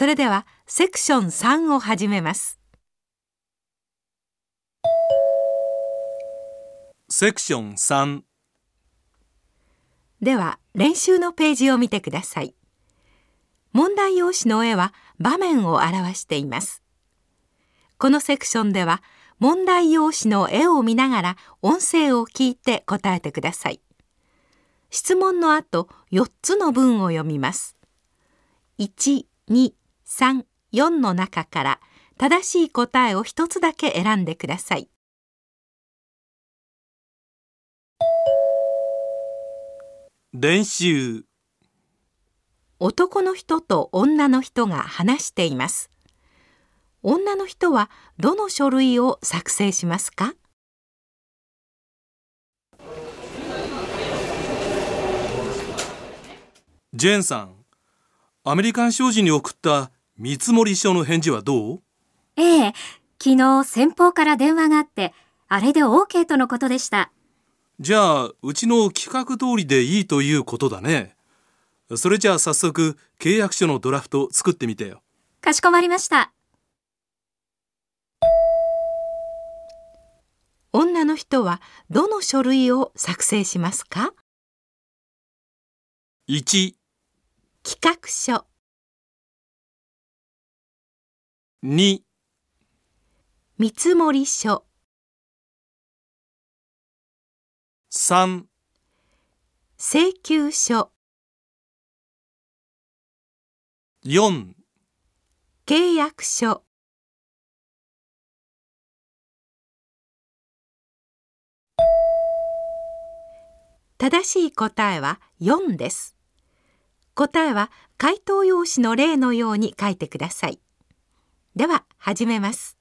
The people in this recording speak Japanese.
それではセクション3を始めます。セクション3では練習のページを見てください。問題用紙の絵は場面を表しています。このセクションでは問題用紙の絵を見ながら音声を聞いて答えてください。質問の後4つの文を読みます。1、2、3、4の中から正しい答えを1つだけ選んでください。練習。男の人と女の人が話しています。女の人はどの書類を作成しますか？ジェーンさんアメリカン商事に送った見積書の返事はどう？ええ昨日先方から電話があってあれで OK とのことでした。じゃあうちの企画通りでいいということだね。それじゃあ早速契約書のドラフト作ってみてよ。かしこまりました。女の人はどの書類を作成しますか？1、企画書2、見積書。3、請求書。4契約書。正しい答えは4です。答えは回答用紙の例のように書いてくださいでは始めます。